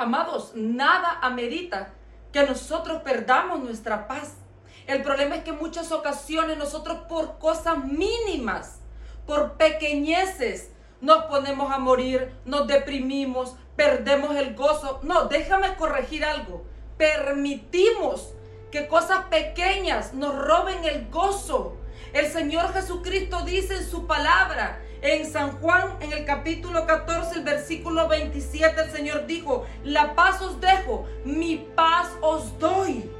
Amados, nada amerita que nosotros perdamos nuestra paz. El problema es que en muchas ocasiones nosotros por cosas mínimas, por pequeñeces, nos ponemos a morir, nos deprimimos, perdemos el gozo. No, déjame corregir algo. Permitimos que cosas pequeñas nos roben el gozo. El Señor Jesucristo dice en su palabra, en San Juan, en el capítulo 14, el versículo 27, el Señor dijo, la paz os dejo, mi paz os doy.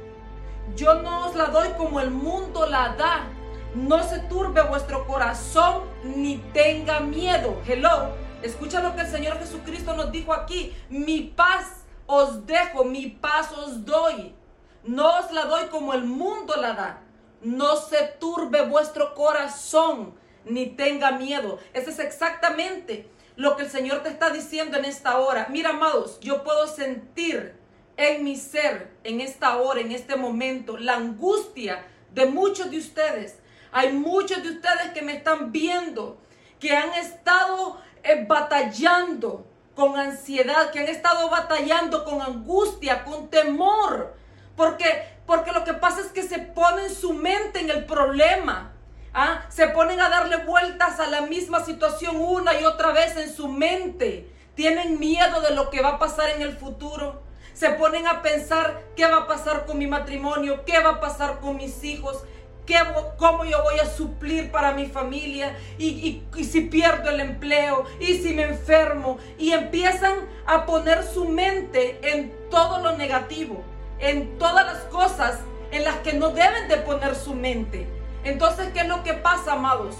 Yo no os la doy como el mundo la da. No se turbe vuestro corazón ni tenga miedo. Hello, escucha lo que el Señor Jesucristo nos dijo aquí. Mi paz os dejo, mi paz os doy. No os la doy como el mundo la da. No se turbe vuestro corazón ni tenga miedo. Ese es exactamente lo que el Señor te está diciendo en esta hora. Mira, amados, yo puedo sentir en mi ser, en esta hora, en este momento, la angustia de muchos de ustedes. Hay muchos de ustedes que me están viendo, que han estado eh, batallando con ansiedad, que han estado batallando con angustia, con temor. Porque, porque lo que pasa es que se ponen su mente en el problema. ¿Ah? Se ponen a darle vueltas a la misma situación una y otra vez en su mente. Tienen miedo de lo que va a pasar en el futuro. Se ponen a pensar qué va a pasar con mi matrimonio, qué va a pasar con mis hijos, qué, cómo yo voy a suplir para mi familia y, y si pierdo el empleo y si me enfermo. Y empiezan a poner su mente en todo lo negativo, en todas las cosas en las que no deben de poner su mente. Entonces, ¿qué es lo que pasa, amados?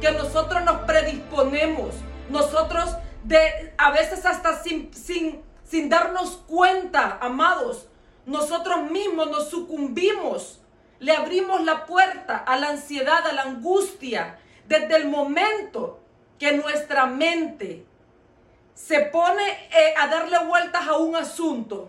Que nosotros nos predisponemos, nosotros de a veces hasta sin, sin, sin darnos cuenta, amados, nosotros mismos nos sucumbimos, le abrimos la puerta a la ansiedad, a la angustia, desde el momento que nuestra mente se pone eh, a darle vueltas a un asunto.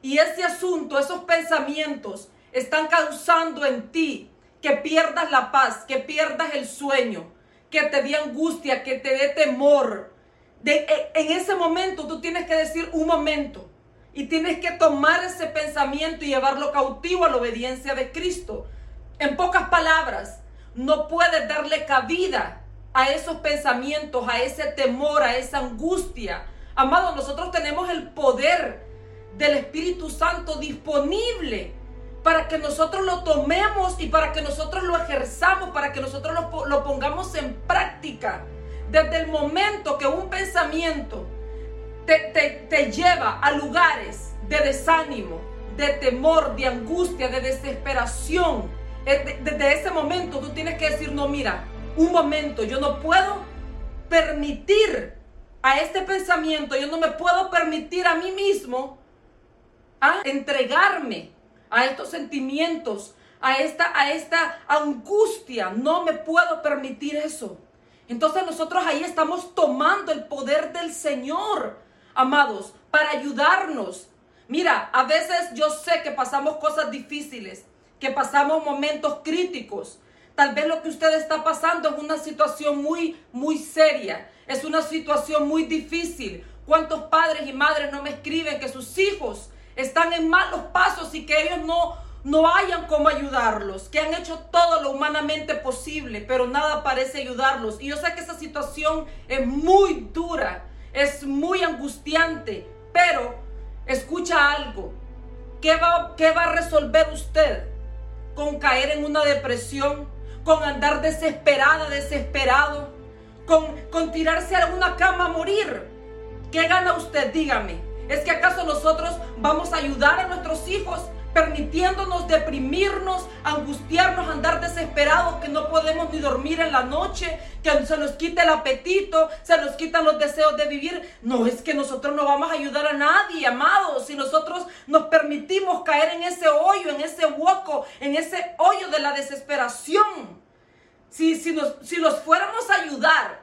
Y ese asunto, esos pensamientos están causando en ti que pierdas la paz, que pierdas el sueño, que te dé angustia, que te dé temor. De, e, en ese momento tú tienes que decir un momento y tienes que tomar ese pensamiento y llevarlo cautivo a la obediencia de Cristo. En pocas palabras, no puedes darle cabida a esos pensamientos, a ese temor, a esa angustia. Amado, nosotros tenemos el poder del Espíritu Santo disponible para que nosotros lo tomemos y para que nosotros lo ejerzamos, para que nosotros lo, pongamos en práctica. Desde el momento que un pensamiento te, te lleva a lugares de desánimo, de temor, de angustia, de desesperación, eh, desde ese momento tú tienes que decir, no, mira, un momento, yo no puedo permitir a este pensamiento, yo no me puedo permitir a mí mismo a entregarme a estos sentimientos, a esta, a esta angustia. No me puedo permitir eso. Entonces nosotros ahí estamos tomando el poder del Señor, amados, para ayudarnos. Mira, a veces yo sé que pasamos cosas difíciles, que pasamos momentos críticos. Tal vez lo que usted está pasando es una situación muy, muy seria. Es una situación muy difícil. ¿Cuántos padres y madres no me escriben que sus hijos están en malos pasos y que ellos no, no hayan cómo ayudarlos, que han hecho todo lo humanamente posible, pero nada parece ayudarlos. Y yo sé que esa situación es muy dura, es muy angustiante, pero escucha algo. ¿Qué va, qué va a resolver usted con caer en una depresión? ¿Con andar desesperada, desesperado? ¿Con, con tirarse a una cama a morir? ¿Qué gana usted? Dígame. ¿Es que acaso nosotros vamos a ayudar a nuestros hijos permitiéndonos deprimirnos, angustiarnos, andar desesperados, que no podemos ni dormir en la noche, que se nos quita el apetito, se nos quitan los deseos de vivir? No, es que nosotros no vamos a ayudar a nadie, amados, si nosotros nos permitimos caer en ese hoyo, en ese hueco, en ese hoyo de la desesperación. Si, si, nos, si nos fuéramos a ayudar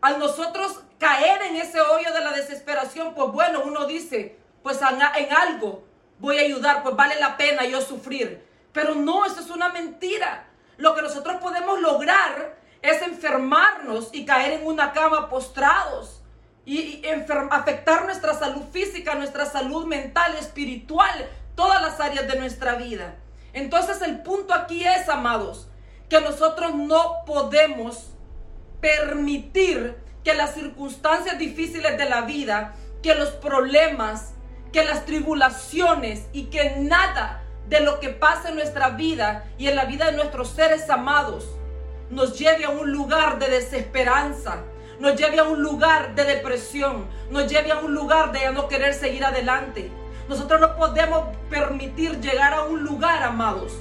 a nosotros caer en ese hoyo de la desesperación, pues bueno, uno dice, pues en, algo voy a ayudar, pues vale la pena yo sufrir. Pero no, eso es una mentira. Lo que nosotros podemos lograr es enfermarnos y caer en una cama postrados. y, afectar nuestra salud física, nuestra salud mental, espiritual, todas las áreas de nuestra vida. Entonces el punto aquí es, amados, que nosotros no podemos permitir que las circunstancias difíciles de la vida, que los problemas, que las tribulaciones y que nada de lo que pasa en nuestra vida y en la vida de nuestros seres amados nos lleve a un lugar de desesperanza, nos lleve a un lugar de depresión, nos lleve a un lugar de no querer seguir adelante. Nosotros no podemos permitir llegar a un lugar, amados,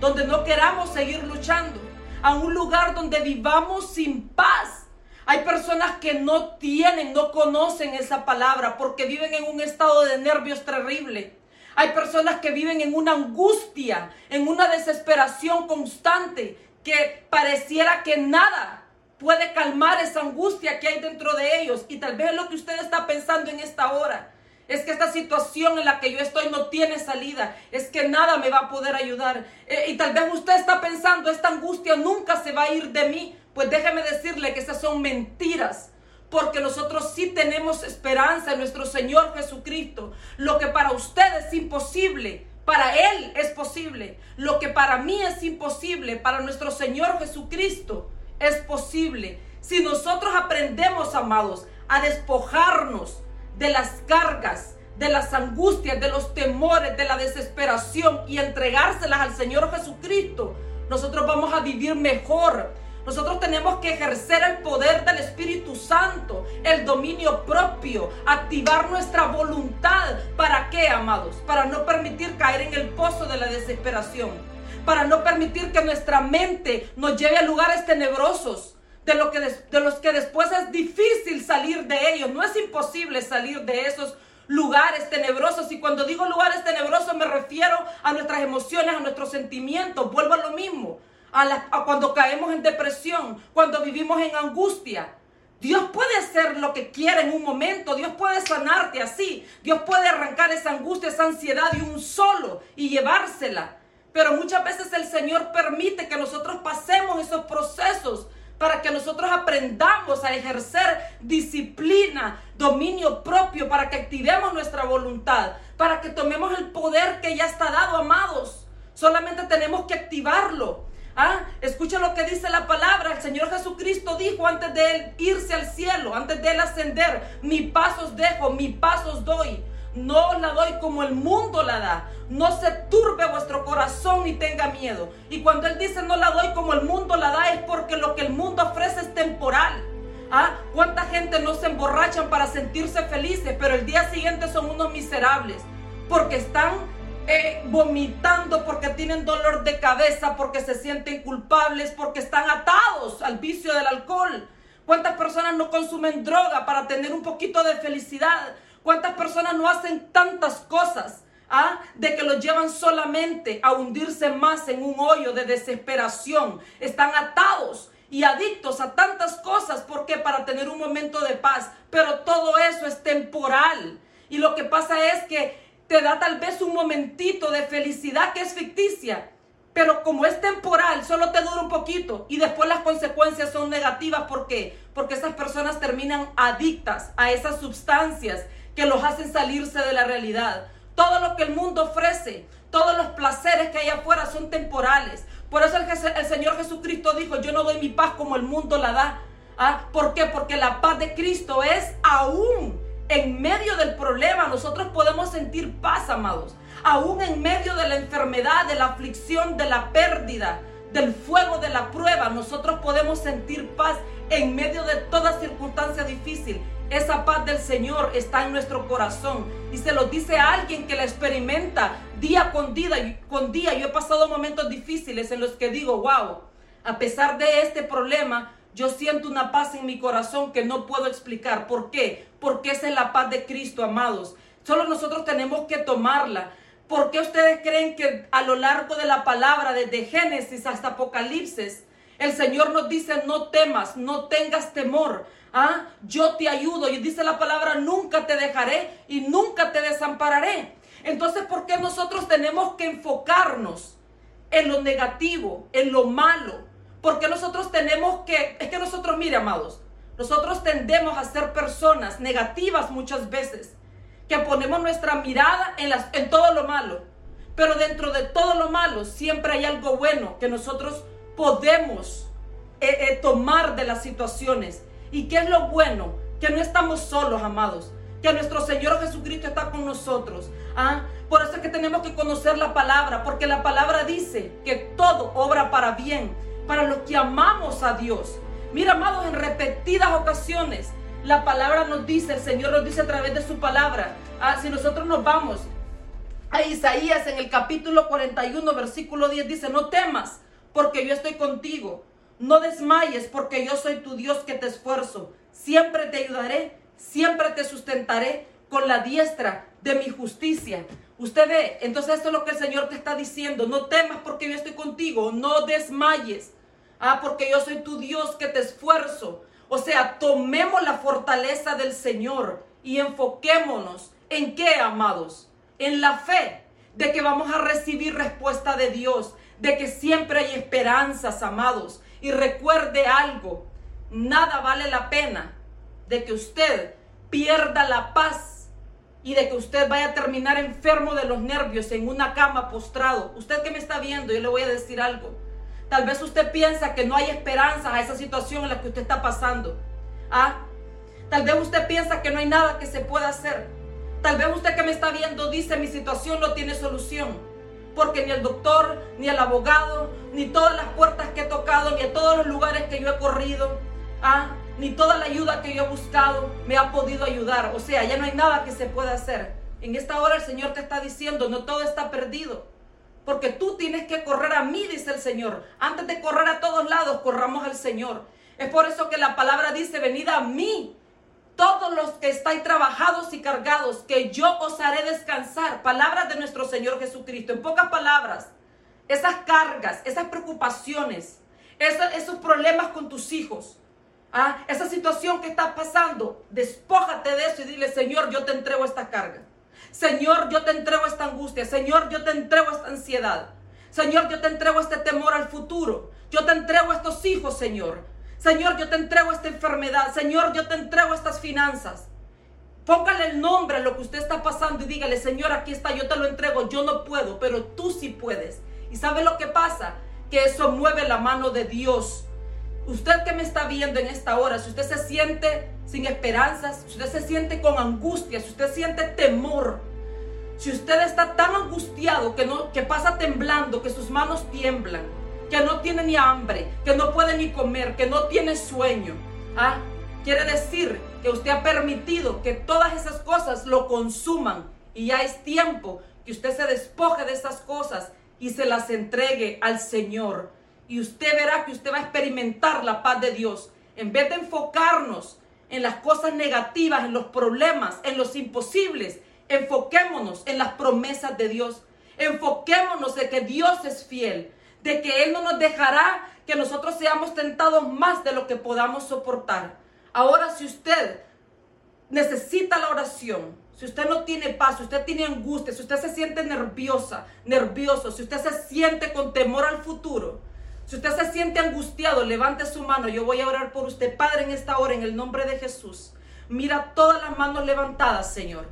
donde no queramos seguir luchando, a un lugar donde vivamos sin paz. Hay personas que no tienen, no conocen esa palabra porque viven en un estado de nervios terrible. Hay personas que viven en una angustia, en una desesperación constante, que pareciera que nada puede calmar esa angustia que hay dentro de ellos. Y tal vez lo que usted está pensando en esta hora. Es que esta situación en la que yo estoy no tiene salida. Es que nada me va a poder ayudar. Eh, y tal vez usted está pensando, esta angustia nunca se va a ir de mí. Pues déjeme decirle que esas son mentiras. Porque nosotros sí tenemos esperanza en nuestro Señor Jesucristo. Lo que para usted es imposible, para Él es posible. Lo que para mí es imposible, para nuestro Señor Jesucristo es posible. Si nosotros aprendemos, amados, a despojarnos de las cargas, de las angustias, de los temores, de la desesperación y entregárselas al Señor Jesucristo, nosotros vamos a vivir mejor. Nosotros tenemos que ejercer el poder del Espíritu Santo, el dominio propio, activar nuestra voluntad. ¿Para qué, amados? Para no permitir caer en el pozo de la desesperación para no permitir que nuestra mente nos lleve a lugares tenebrosos, de, lo que de los que después es difícil salir de ellos. No es imposible salir de esos lugares tenebrosos. Y cuando digo lugares tenebrosos me refiero a nuestras emociones, a nuestros sentimientos. Vuelvo a lo mismo. Cuando caemos en depresión, cuando vivimos en angustia. Dios puede hacer lo que quiera en un momento, Dios puede sanarte así, Dios puede arrancar esa angustia, esa ansiedad de un solo y llevársela. Pero muchas veces el Señor permite que nosotros pasemos esos procesos para que nosotros aprendamos a ejercer disciplina, dominio propio, para que activemos nuestra voluntad, para que tomemos el poder que ya está dado, amados. Solamente tenemos que activarlo. ¿Ah? Escucha lo que dice la palabra. El Señor Jesucristo dijo antes de él irse al cielo, antes de él ascender, mi pasos dejo, mi pasos doy. No la doy como el mundo la da. No se turbe vuestro corazón ni tenga miedo. Y cuando Él dice no la doy como el mundo la da es porque lo que el mundo ofrece es temporal. ¿Ah? ¿Cuánta gente no se emborrachan para sentirse felices, pero el día siguiente son unos miserables? Porque están eh, vomitando, porque tienen dolor de cabeza, porque se sienten culpables, porque están atados al vicio del alcohol. ¿Cuántas personas no consumen droga para tener un poquito de felicidad? ¿Cuántas personas no hacen tantas cosas? ¿ah? De que los llevan solamente a hundirse más en un hoyo de desesperación. Están atados y adictos a tantas cosas. porque Para tener un momento de paz. Pero todo eso es temporal. Y lo que pasa es que te da tal vez un momentito de felicidad que es ficticia. Pero como es temporal, solo te dura un poquito y después las consecuencias son negativas. ¿Por qué? Porque esas personas terminan adictas a esas sustancias que los hacen salirse de la realidad. Todo lo que el mundo ofrece, todos los placeres que hay afuera son temporales. Por eso el, Señor Jesucristo dijo, yo no doy mi paz como el mundo la da. ¿Ah? ¿Por qué? Porque la paz de Cristo es aún en medio del problema. Nosotros podemos sentir paz, amados. Aún en medio de la enfermedad, de la aflicción, de la pérdida, del fuego de la prueba, nosotros podemos sentir paz en medio de toda circunstancia difícil. Esa paz del Señor está en nuestro corazón y se lo dice a alguien que la experimenta día con día. Con día. Yo he pasado momentos difíciles en los que digo, wow, a pesar de este problema, yo siento una paz en mi corazón que no puedo explicar. ¿Por qué? Porque esa es la paz de Cristo, amados. Solo nosotros tenemos que tomarla. ¿Por qué ustedes creen que a lo largo de la palabra, desde Génesis hasta Apocalipsis, el Señor nos dice, no temas, no tengas temor? ¿Ah? Yo te ayudo. Y dice la palabra, nunca te dejaré y nunca te desampararé. Entonces, ¿por qué nosotros tenemos que enfocarnos en lo negativo, en lo malo? Porque nosotros tenemos que, es que nosotros, mire, amados, Nosotros tendemos a ser personas negativas muchas veces, que ponemos nuestra mirada en, las, en todo lo malo. Pero dentro de todo lo malo siempre hay algo bueno que nosotros podemos eh, eh, tomar de las situaciones. ¿Y qué es lo bueno? Que no estamos solos, amados. Que nuestro Señor Jesucristo está con nosotros. ¿ah? Por eso es que tenemos que conocer la palabra, porque la palabra dice que todo obra para bien, para los que amamos a Dios. Mira, amados, en repetidas ocasiones la palabra nos dice, el Señor nos dice a través de su palabra, ah, si nosotros nos vamos a Isaías en el capítulo 41, versículo 10, dice, no temas, porque yo estoy contigo. No desmayes, porque yo soy tu Dios que te esfuerzo. Siempre te ayudaré, siempre te sustentaré con la diestra de mi justicia. Usted ve, entonces esto es lo que el Señor te está diciendo. No temas porque yo estoy contigo. No desmayes. Ah, porque yo soy tu Dios que te esfuerzo. O sea, tomemos la fortaleza del Señor y enfoquémonos en qué, amados? En la fe de que vamos a recibir respuesta de Dios, de que siempre hay esperanzas, amados. Y recuerde algo, nada vale la pena de que usted pierda la paz y de que usted vaya a terminar enfermo de los nervios en una cama postrado. Usted que me está viendo, yo le voy a decir algo. Tal vez usted piensa que no hay esperanza a esa situación en la que usted está pasando. ¿Ah? Tal vez usted piensa que no hay nada que se pueda hacer. Tal vez usted que me está viendo dice mi situación no tiene solución. Porque ni el doctor, ni el abogado, ni todas las puertas que he tocado, ni a todos los lugares que yo he corrido, ¿ah? Ni toda la ayuda que yo he buscado me ha podido ayudar. O sea, ya no hay nada que se pueda hacer. En esta hora el Señor te está diciendo, no todo está perdido. Porque tú tienes que correr a mí, dice el Señor. Antes de correr a todos lados, corramos al Señor. Es por eso que la palabra dice, venid a mí, todos los que estáis trabajados y cargados, que yo os haré descansar. Palabras de nuestro Señor Jesucristo. En pocas palabras, esas cargas, esas preocupaciones, esos, problemas con tus hijos, ¿ah? esa situación que está pasando, despójate de eso y dile, Señor, yo te entrego esta carga. Señor, yo te entrego esta angustia. Señor, yo te entrego esta ansiedad. Señor, yo te entrego este temor al futuro. Yo te entrego estos hijos, Señor. Señor, yo te entrego esta enfermedad. Señor, yo te entrego estas finanzas. Póngale el nombre a lo que usted está pasando y dígale, Señor, aquí está, yo te lo entrego. Yo no puedo, pero tú sí puedes. ¿Y sabe lo que pasa? Que eso mueve la mano de Dios. Usted que me está viendo en esta hora, si usted se siente sin esperanzas, si usted se siente con angustia, si usted siente temor, si usted está tan angustiado que, no, que pasa temblando, que sus manos tiemblan, que no tiene ni hambre, que no puede ni comer, que no tiene sueño, ¿ah? quiere decir que usted ha permitido que todas esas cosas lo consuman y ya es tiempo que usted se despoje de esas cosas y se las entregue al Señor y usted verá que usted va a experimentar la paz de Dios. En vez de enfocarnos en las cosas negativas, en los problemas, en los imposibles, enfoquémonos en las promesas de Dios. Enfoquémonos en que Dios es fiel, de que Él no nos dejará que nosotros seamos tentados más de lo que podamos soportar. Ahora, si usted necesita la oración, si usted no tiene paz, si usted tiene angustia, si usted se siente nerviosa, nervioso, si usted se siente con temor al futuro, si usted se siente angustiado, levante su mano. Yo voy a orar por usted, Padre, en esta hora, en el nombre de Jesús. Mira todas las manos levantadas, Señor.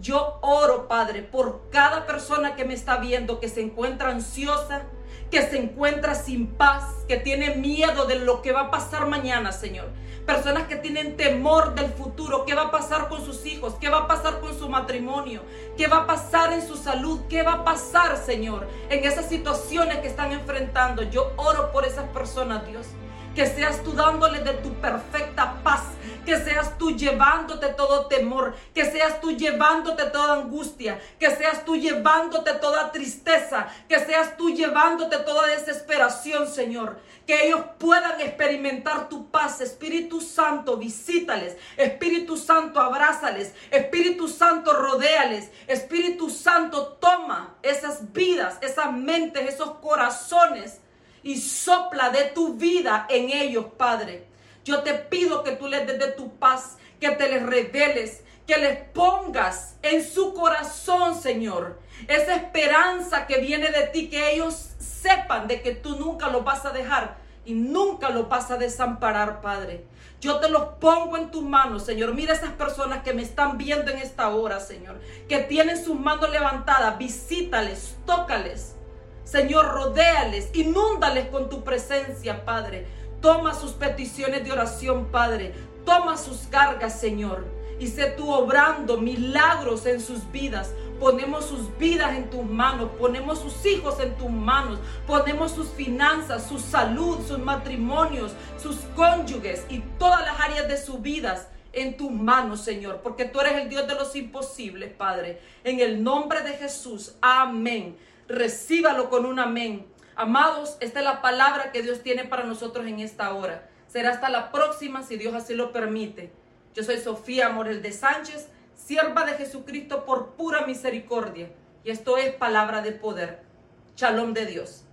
Yo oro, Padre, por cada persona que me está viendo, que se encuentra ansiosa, que se encuentra sin paz, que tiene miedo de lo que va a pasar mañana, Señor personas que tienen temor del futuro, qué va a pasar con sus hijos, qué va a pasar con su matrimonio, qué va a pasar en su salud, qué va a pasar, Señor, en esas situaciones que están enfrentando. Yo oro por esas personas, Dios. Que seas tú dándoles de tu perfecta paz, que seas tú llevándote todo temor, que seas tú llevándote toda angustia, que seas tú llevándote toda tristeza, que seas tú llevándote toda desesperación, Señor. Que ellos puedan experimentar tu paz. Espíritu Santo, visítales. Espíritu Santo, abrázales. Espíritu Santo, rodéales. Espíritu Santo, toma esas vidas, esas mentes, esos corazones y sopla de tu vida en ellos, Padre. Yo te pido que tú les des de tu paz, que te les reveles, que les pongas en su corazón, Señor, esa esperanza que viene de ti, que ellos sepan de que tú nunca los vas a dejar, y nunca lo vas a desamparar, Padre. Yo te los pongo en tus manos, Señor. Mira esas personas que me están viendo en esta hora, Señor, que tienen sus manos levantadas. Visítales, tócales. Señor, rodéales, inúndales con tu presencia, Padre. Toma sus peticiones de oración, Padre. Toma sus cargas, Señor. Y sé tú obrando milagros en sus vidas. Ponemos sus vidas en tus manos, ponemos sus hijos en tus manos, ponemos sus finanzas, su salud, sus matrimonios, sus cónyuges y todas las áreas de sus vidas en tus manos, Señor, porque tú eres el Dios de los imposibles, Padre. En el nombre de Jesús, amén. Recíbalo con un amén. Amados, esta es la palabra que Dios tiene para nosotros en esta hora. Será hasta la próxima, si Dios así lo permite. Yo soy Sofía Morel de Sánchez sierva de Jesucristo por pura misericordia. Y esto es palabra de poder. Shalom de Dios.